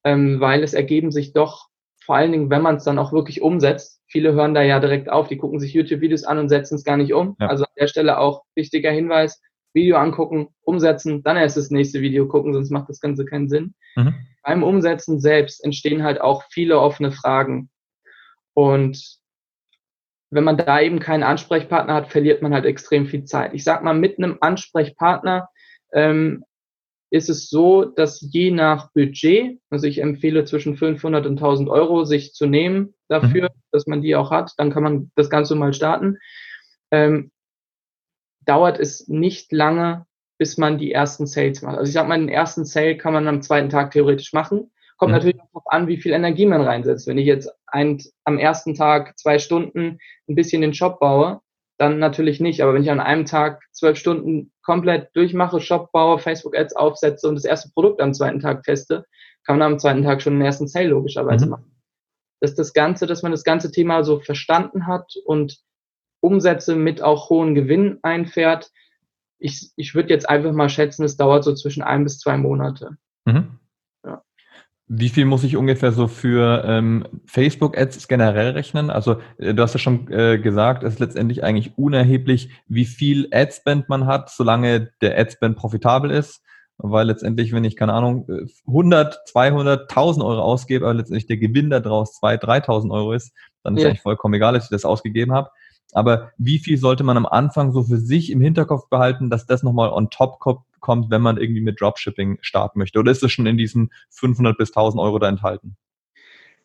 ähm, weil es ergeben sich doch vor allen Dingen, wenn man es dann auch wirklich umsetzt. Viele hören da ja direkt auf, die gucken sich YouTube-Videos an und setzen es gar nicht um. Ja. Also an der Stelle auch wichtiger Hinweis, Video angucken, umsetzen, dann erst das nächste Video gucken, sonst macht das Ganze keinen Sinn. Mhm. Beim Umsetzen selbst entstehen halt auch viele offene Fragen. Und wenn man da eben keinen Ansprechpartner hat, verliert man halt extrem viel Zeit. Ich sag mal, mit einem Ansprechpartner ähm, ist es so, dass je nach Budget, also ich empfehle zwischen 500 und 1000 Euro sich zu nehmen dafür, mhm. dass man die auch hat, dann kann man das Ganze mal starten. Ähm, dauert es nicht lange, bis man die ersten Sales macht. Also ich sag mal, den ersten Sale kann man am zweiten Tag theoretisch machen. Kommt mhm. natürlich darauf an, wie viel Energie man reinsetzt. Wenn ich jetzt ein, am ersten Tag zwei Stunden ein bisschen den Shop baue, dann natürlich nicht. Aber wenn ich an einem Tag zwölf Stunden komplett durchmache, Shop baue, Facebook-Ads aufsetze und das erste Produkt am zweiten Tag teste, kann man am zweiten Tag schon den ersten Sale logischerweise mhm. machen. Dass das Ganze, dass man das ganze Thema so verstanden hat und Umsätze mit auch hohen Gewinn einfährt. Ich, ich würde jetzt einfach mal schätzen, es dauert so zwischen ein bis zwei Monate. Mhm. Wie viel muss ich ungefähr so für ähm, Facebook-Ads generell rechnen? Also äh, du hast ja schon äh, gesagt, es ist letztendlich eigentlich unerheblich, wie viel Adspend man hat, solange der Adspend profitabel ist. Weil letztendlich, wenn ich, keine Ahnung, 100, 200, 1000 Euro ausgebe, aber letztendlich der Gewinn daraus 2.000, 3.000 Euro ist, dann ist ja. eigentlich vollkommen egal, dass ich das ausgegeben habe. Aber wie viel sollte man am Anfang so für sich im Hinterkopf behalten, dass das nochmal on top kommt, wenn man irgendwie mit Dropshipping starten möchte? Oder ist es schon in diesen 500 bis 1000 Euro da enthalten?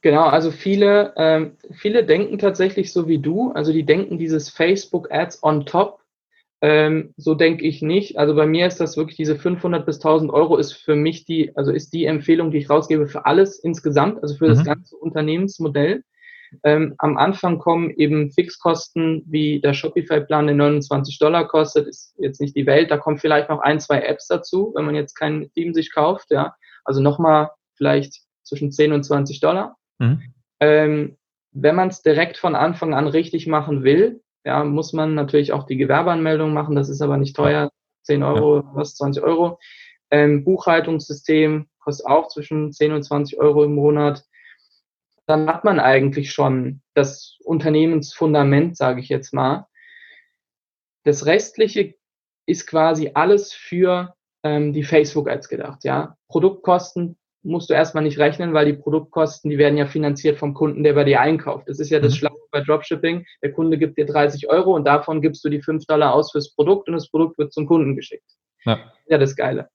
Genau, also viele, ähm, viele denken tatsächlich so wie du. Also die denken dieses Facebook Ads on top. Ähm, so denke ich nicht. Also bei mir ist das wirklich diese 500 bis 1000 Euro ist für mich die, also ist die Empfehlung, die ich rausgebe für alles insgesamt, also für mhm. das ganze Unternehmensmodell. Ähm, am Anfang kommen eben Fixkosten, wie der Shopify-Plan, der 29 Dollar kostet, ist jetzt nicht die Welt. Da kommen vielleicht noch ein, zwei Apps dazu, wenn man jetzt kein Team sich kauft. Ja, also nochmal vielleicht zwischen 10 und 20 Dollar. Mhm. Ähm, wenn man es direkt von Anfang an richtig machen will, ja, muss man natürlich auch die Gewerbeanmeldung machen. Das ist aber nicht teuer, 10 Euro, ja. was 20 Euro. Ähm, Buchhaltungssystem kostet auch zwischen 10 und 20 Euro im Monat dann hat man eigentlich schon das Unternehmensfundament, sage ich jetzt mal. Das Restliche ist quasi alles für ähm, die Facebook-Ads gedacht. Ja, Produktkosten musst du erstmal nicht rechnen, weil die Produktkosten, die werden ja finanziert vom Kunden, der bei dir einkauft. Das ist ja das mhm. Schlaue bei Dropshipping. Der Kunde gibt dir 30 Euro und davon gibst du die 5 Dollar aus fürs Produkt und das Produkt wird zum Kunden geschickt. Ja, ja das Geile.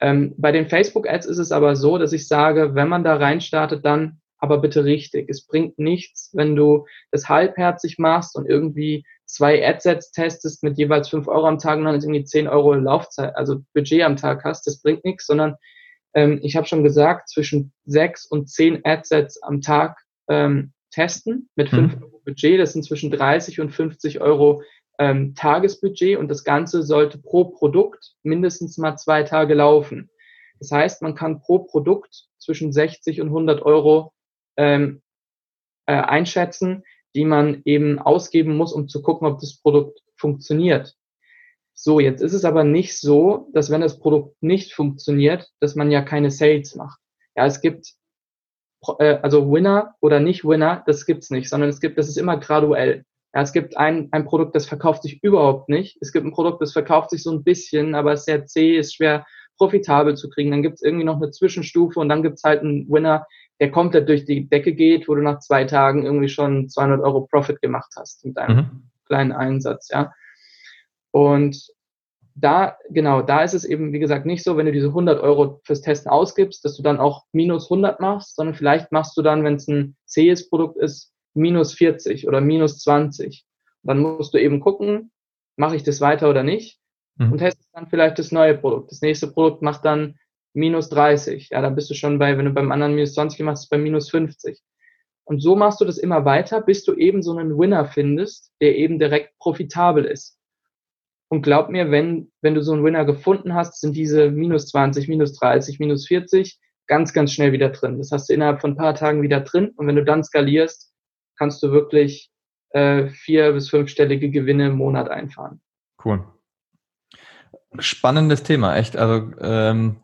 Ähm, bei den Facebook-Ads ist es aber so, dass ich sage, wenn man da reinstartet, dann aber bitte richtig. Es bringt nichts, wenn du das halbherzig machst und irgendwie zwei Adsets testest mit jeweils fünf Euro am Tag und dann irgendwie zehn Euro Laufzeit, also Budget am Tag hast. Das bringt nichts, sondern ähm, ich habe schon gesagt, zwischen sechs und zehn Adsets am Tag ähm, testen mit fünf mhm. Euro Budget. Das sind zwischen 30 und 50 Euro ähm, Tagesbudget und das Ganze sollte pro Produkt mindestens mal zwei Tage laufen. Das heißt, man kann pro Produkt zwischen 60 und 100 Euro ähm, äh, einschätzen, die man eben ausgeben muss, um zu gucken, ob das Produkt funktioniert. So, jetzt ist es aber nicht so, dass wenn das Produkt nicht funktioniert, dass man ja keine Sales macht. Ja, es gibt äh, also Winner oder nicht Winner, das gibt's nicht, sondern es gibt, das ist immer graduell. Ja, es gibt ein, ein Produkt, das verkauft sich überhaupt nicht. Es gibt ein Produkt, das verkauft sich so ein bisschen, aber ist sehr zäh, ist schwer profitabel zu kriegen. Dann gibt's irgendwie noch eine Zwischenstufe und dann gibt's halt einen Winner, der komplett durch die Decke geht, wo du nach zwei Tagen irgendwie schon 200 Euro Profit gemacht hast mit deinem mhm. kleinen Einsatz, ja. Und da, genau, da ist es eben, wie gesagt, nicht so, wenn du diese 100 Euro fürs Testen ausgibst, dass du dann auch minus 100 machst, sondern vielleicht machst du dann, wenn es ein zähes Produkt ist, minus 40 oder minus 20. Und dann musst du eben gucken, mache ich das weiter oder nicht mhm. und testest dann vielleicht das neue Produkt. Das nächste Produkt macht dann minus 30. Ja, dann bist du schon bei, wenn du beim anderen minus 20 machst, bei minus 50. Und so machst du das immer weiter, bis du eben so einen Winner findest, der eben direkt profitabel ist. Und glaub mir, wenn, wenn du so einen Winner gefunden hast, sind diese minus 20, minus 30, minus 40 ganz, ganz schnell wieder drin. Das hast du innerhalb von ein paar Tagen wieder drin. Und wenn du dann skalierst, kannst du wirklich äh, vier- bis fünfstellige Gewinne im Monat einfahren. Cool. Spannendes Thema, echt. Also ähm,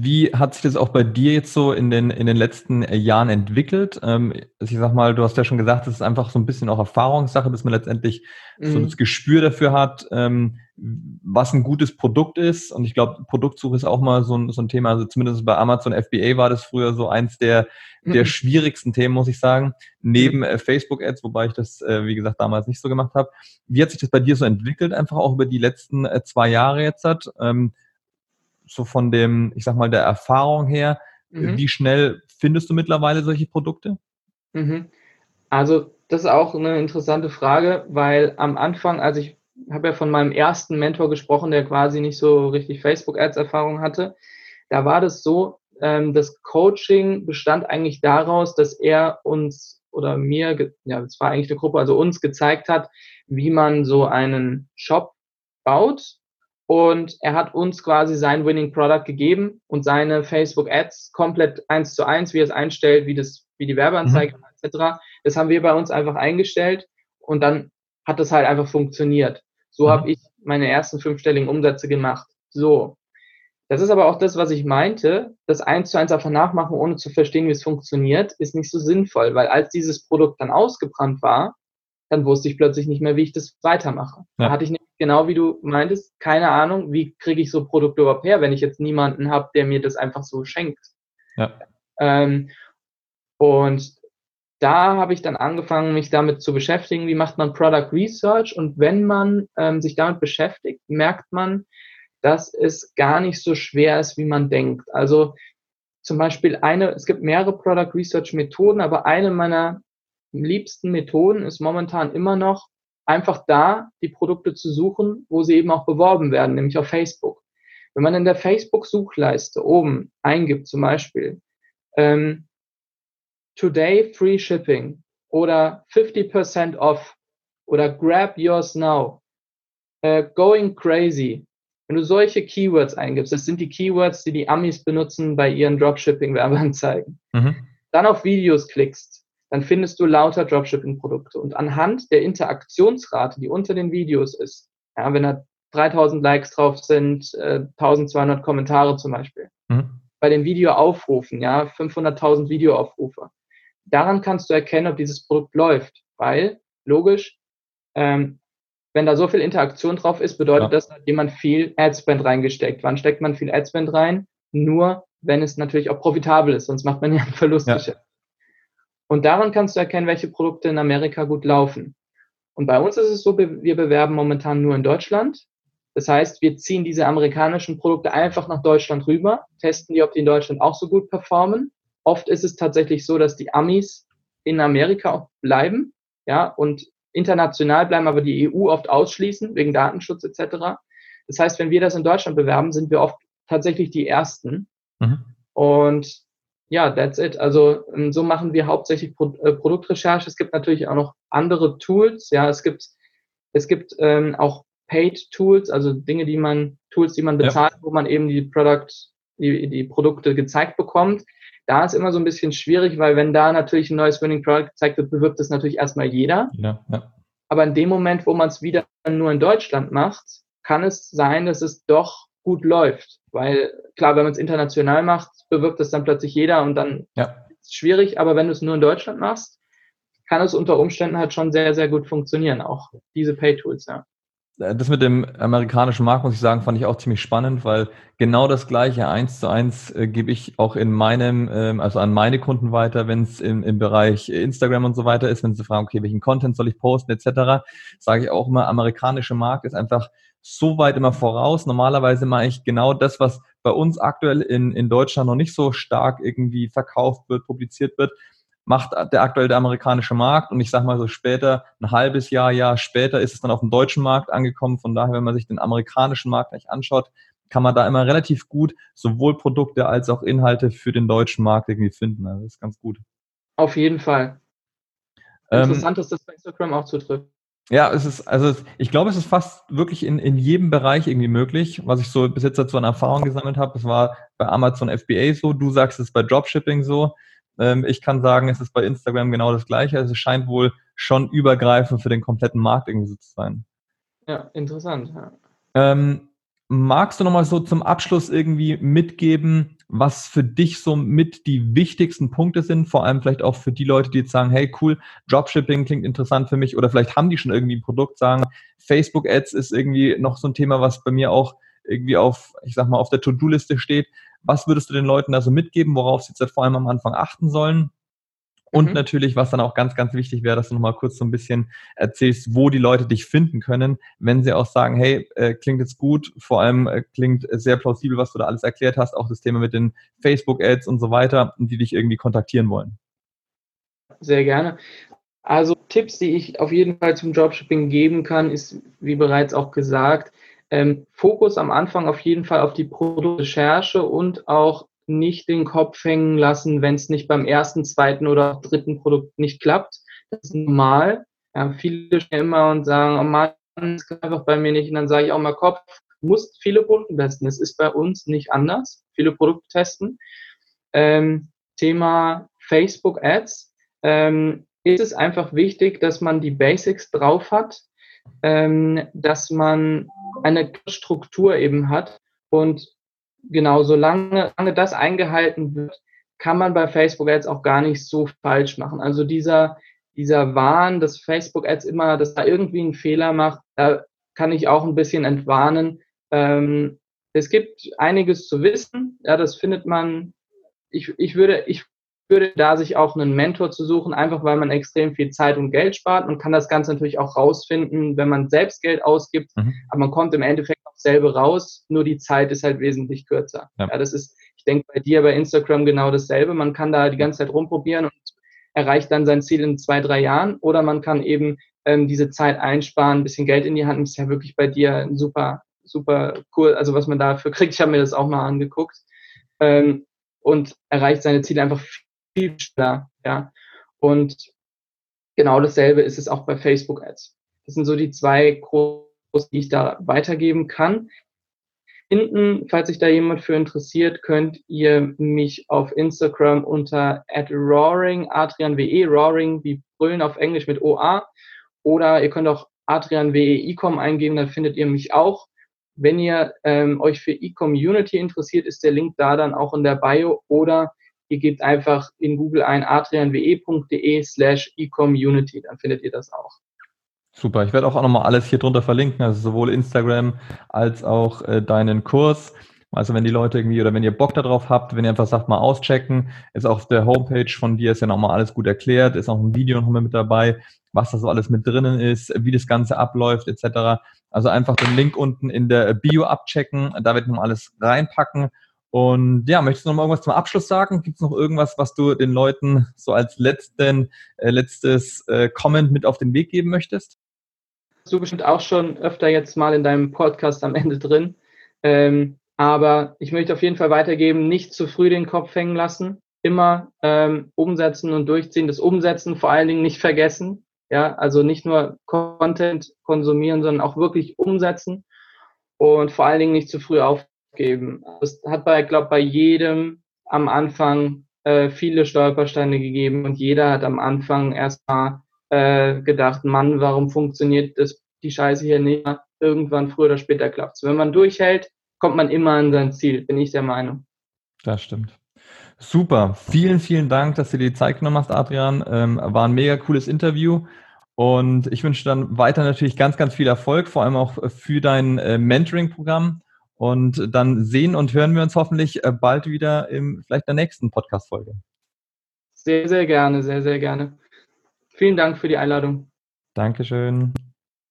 wie hat sich das auch bei dir jetzt so in den, in den letzten äh, Jahren entwickelt? Ähm, also ich sag mal, du hast ja schon gesagt, es ist einfach so ein bisschen auch Erfahrungssache, dass man letztendlich mhm. so das Gespür dafür hat, ähm, was ein gutes Produkt ist. Und ich glaube, Produktsuche ist auch mal so ein, so ein Thema. Also zumindest bei Amazon FBA war das früher so eins der, der mhm. schwierigsten Themen, muss ich sagen, neben mhm. äh, Facebook-Ads, wobei ich das, äh, wie gesagt, damals nicht so gemacht habe. Wie hat sich das bei dir so entwickelt, einfach auch über die letzten äh, zwei Jahre jetzt hat? Ähm, so von dem, ich sag mal, der Erfahrung her, mhm. wie schnell findest du mittlerweile solche Produkte? Mhm. Also, das ist auch eine interessante Frage, weil am Anfang, als ich habe ja von meinem ersten Mentor gesprochen, der quasi nicht so richtig Facebook-Ads-Erfahrung hatte, da war das so, ähm, das Coaching bestand eigentlich daraus, dass er uns oder mir, ja, es war eigentlich eine Gruppe, also uns gezeigt hat, wie man so einen Shop baut und er hat uns quasi sein Winning Product gegeben und seine Facebook Ads komplett eins zu eins, wie er es einstellt, wie das, wie die Werbeanzeige mhm. etc. Das haben wir bei uns einfach eingestellt und dann hat das halt einfach funktioniert. So mhm. habe ich meine ersten fünfstelligen Umsätze gemacht. So. Das ist aber auch das, was ich meinte. Das eins zu eins einfach nachmachen, ohne zu verstehen, wie es funktioniert, ist nicht so sinnvoll, weil als dieses Produkt dann ausgebrannt war, dann wusste ich plötzlich nicht mehr, wie ich das weitermache. Ja. Da hatte ich nicht genau wie du meintest, keine Ahnung, wie kriege ich so Produkte überhaupt her, wenn ich jetzt niemanden habe, der mir das einfach so schenkt. Ja. Ähm, und da habe ich dann angefangen, mich damit zu beschäftigen, wie macht man Product Research. Und wenn man ähm, sich damit beschäftigt, merkt man, dass es gar nicht so schwer ist, wie man denkt. Also zum Beispiel eine, es gibt mehrere Product Research Methoden, aber eine meiner liebsten Methoden ist momentan immer noch einfach da, die Produkte zu suchen, wo sie eben auch beworben werden, nämlich auf Facebook. Wenn man in der Facebook-Suchleiste oben eingibt, zum Beispiel, ähm, Today Free Shipping oder 50% off oder Grab Yours Now, äh, Going Crazy, wenn du solche Keywords eingibst, das sind die Keywords, die die Amis benutzen bei ihren Dropshipping-Werbeanzeigen, mhm. dann auf Videos klickst, dann findest du lauter Dropshipping-Produkte. Und anhand der Interaktionsrate, die unter den Videos ist, ja, wenn da 3000 Likes drauf sind, äh, 1200 Kommentare zum Beispiel, mhm. bei den Videoaufrufen, ja, 500.000 Videoaufrufe, daran kannst du erkennen, ob dieses Produkt läuft, weil logisch, ähm, wenn da so viel Interaktion drauf ist, bedeutet ja. das, da hat jemand viel Adspend reingesteckt. Wann steckt man viel Adspend rein? Nur, wenn es natürlich auch profitabel ist, sonst macht man ja ein Verlustgeschäft. Ja. Und daran kannst du erkennen, welche Produkte in Amerika gut laufen. Und bei uns ist es so, wir bewerben momentan nur in Deutschland. Das heißt, wir ziehen diese amerikanischen Produkte einfach nach Deutschland rüber, testen die, ob die in Deutschland auch so gut performen. Oft ist es tatsächlich so, dass die Amis in Amerika auch bleiben, ja, und international bleiben, aber die EU oft ausschließen, wegen Datenschutz etc. Das heißt, wenn wir das in Deutschland bewerben, sind wir oft tatsächlich die Ersten. Mhm. Und ja, that's it. Also ähm, so machen wir hauptsächlich Pro äh, Produktrecherche. Es gibt natürlich auch noch andere Tools. Ja, es gibt, es gibt ähm, auch Paid Tools, also Dinge, die man, Tools, die man bezahlt, ja. wo man eben die Product, die, die Produkte gezeigt bekommt. Da ist immer so ein bisschen schwierig, weil wenn da natürlich ein neues Winning Product gezeigt wird, bewirbt es natürlich erstmal jeder. Ja, ja. Aber in dem Moment, wo man es wieder nur in Deutschland macht, kann es sein, dass es doch gut läuft. Weil klar, wenn man es international macht, bewirbt es dann plötzlich jeder und dann ja. ist es schwierig. Aber wenn du es nur in Deutschland machst, kann es unter Umständen halt schon sehr, sehr gut funktionieren, auch diese Pay-Tools, ja. Das mit dem amerikanischen Markt, muss ich sagen, fand ich auch ziemlich spannend, weil genau das gleiche eins zu eins äh, gebe ich auch in meinem, ähm, also an meine Kunden weiter, wenn es im, im Bereich Instagram und so weiter ist, wenn sie fragen, okay, welchen Content soll ich posten, etc., sage ich auch immer, amerikanische Markt ist einfach so weit immer voraus. Normalerweise mache ich genau das, was bei uns aktuell in, in Deutschland noch nicht so stark irgendwie verkauft wird, publiziert wird, macht der aktuell der amerikanische Markt und ich sage mal so später, ein halbes Jahr, Jahr später ist es dann auf dem deutschen Markt angekommen. Von daher, wenn man sich den amerikanischen Markt gleich anschaut, kann man da immer relativ gut sowohl Produkte als auch Inhalte für den deutschen Markt irgendwie finden. Also das ist ganz gut. Auf jeden Fall. Ähm, Interessant, ähm, dass das bei Instagram auch zutrifft. Ja, es ist, also ich glaube, es ist fast wirklich in, in jedem Bereich irgendwie möglich, was ich so bis jetzt dazu an Erfahrung gesammelt habe. Das war bei Amazon FBA so, du sagst es bei Dropshipping so. Ähm, ich kann sagen, es ist bei Instagram genau das Gleiche. Also es scheint wohl schon übergreifend für den kompletten Markt irgendwie so zu sein. Ja, interessant. Ja. Ähm, magst du nochmal so zum Abschluss irgendwie mitgeben, was für dich so mit die wichtigsten Punkte sind, vor allem vielleicht auch für die Leute, die jetzt sagen, hey cool, Dropshipping klingt interessant für mich oder vielleicht haben die schon irgendwie ein Produkt, sagen, Facebook Ads ist irgendwie noch so ein Thema, was bei mir auch irgendwie auf, ich sag mal, auf der To-Do-Liste steht. Was würdest du den Leuten da so mitgeben, worauf sie jetzt vor allem am Anfang achten sollen? Und mhm. natürlich, was dann auch ganz, ganz wichtig wäre, dass du nochmal kurz so ein bisschen erzählst, wo die Leute dich finden können, wenn sie auch sagen, hey, äh, klingt jetzt gut, vor allem äh, klingt sehr plausibel, was du da alles erklärt hast, auch das Thema mit den Facebook-Ads und so weiter, die dich irgendwie kontaktieren wollen. Sehr gerne. Also Tipps, die ich auf jeden Fall zum Dropshipping geben kann, ist, wie bereits auch gesagt, ähm, Fokus am Anfang auf jeden Fall auf die Produktrecherche und auch nicht den Kopf hängen lassen, wenn es nicht beim ersten, zweiten oder dritten Produkt nicht klappt. Das ist normal. Ja, viele stehen immer und sagen, oh Mann, das klappt einfach bei mir nicht. Und dann sage ich auch mal Kopf, muss viele Produkte testen. Es ist bei uns nicht anders. Viele Produkte testen. Ähm, Thema Facebook Ads. Ähm, ist es einfach wichtig, dass man die Basics drauf hat, ähm, dass man eine Struktur eben hat und genau, solange, solange das eingehalten wird, kann man bei Facebook Ads auch gar nicht so falsch machen. Also dieser, dieser Wahn, dass Facebook Ads immer, dass da irgendwie einen Fehler macht, da kann ich auch ein bisschen entwarnen. Ähm, es gibt einiges zu wissen. Ja, das findet man. Ich, ich würde, ich würde da sich auch einen Mentor zu suchen, einfach weil man extrem viel Zeit und Geld spart. Man kann das Ganze natürlich auch rausfinden, wenn man selbst Geld ausgibt, mhm. aber man kommt im Endeffekt auch selber raus, nur die Zeit ist halt wesentlich kürzer. Ja. ja, das ist, ich denke bei dir bei Instagram genau dasselbe. Man kann da die ganze Zeit rumprobieren und erreicht dann sein Ziel in zwei, drei Jahren oder man kann eben ähm, diese Zeit einsparen, ein bisschen Geld in die Hand nehmen. Ist ja wirklich bei dir ein super, super cool, also was man dafür kriegt. Ich habe mir das auch mal angeguckt. Ähm, und erreicht seine Ziele einfach viel schneller. Ja. Und genau dasselbe ist es auch bei Facebook Ads. Das sind so die zwei großen, die ich da weitergeben kann. Hinten, falls sich da jemand für interessiert, könnt ihr mich auf Instagram unter @roaring Adrian WE Roaring wie brüllen auf Englisch mit OA oder ihr könnt auch Adrian WE Ecom eingeben, dann findet ihr mich auch. Wenn ihr ähm, euch für E-Community interessiert, ist der Link da dann auch in der Bio oder ihr gebt einfach in Google ein adrianwe.de slash ecommunity, dann findet ihr das auch. Super, ich werde auch nochmal alles hier drunter verlinken, also sowohl Instagram als auch äh, deinen Kurs. Also wenn die Leute irgendwie oder wenn ihr Bock darauf habt, wenn ihr einfach sagt, mal auschecken, ist auf der Homepage von dir ist ja nochmal alles gut erklärt, ist auch ein Video nochmal mit dabei, was da so alles mit drinnen ist, wie das Ganze abläuft, etc. Also einfach den Link unten in der Bio abchecken, da wird nochmal alles reinpacken und ja, möchtest du noch mal irgendwas zum Abschluss sagen? Gibt es noch irgendwas, was du den Leuten so als letzten, äh, letztes äh, Comment mit auf den Weg geben möchtest? Du bestimmt auch schon öfter jetzt mal in deinem Podcast am Ende drin. Ähm, aber ich möchte auf jeden Fall weitergeben, nicht zu früh den Kopf hängen lassen. Immer ähm, umsetzen und durchziehen. Das Umsetzen vor allen Dingen nicht vergessen. Ja, also nicht nur Content konsumieren, sondern auch wirklich umsetzen. Und vor allen Dingen nicht zu früh auf geben. Es hat bei, glaube bei jedem am Anfang äh, viele Stolpersteine gegeben und jeder hat am Anfang erstmal äh, gedacht, Mann, warum funktioniert das, die Scheiße hier nicht? Irgendwann früher oder später klappt Wenn man durchhält, kommt man immer an sein Ziel, bin ich der Meinung. Das stimmt. Super. Vielen, vielen Dank, dass du dir die Zeit genommen hast, Adrian. Ähm, war ein mega cooles Interview. Und ich wünsche dann weiter natürlich ganz, ganz viel Erfolg, vor allem auch für dein äh, Mentoring-Programm. Und dann sehen und hören wir uns hoffentlich äh, bald wieder im vielleicht der nächsten Podcast-Folge. Sehr, sehr gerne, sehr, sehr gerne. Vielen Dank für die Einladung. Dankeschön.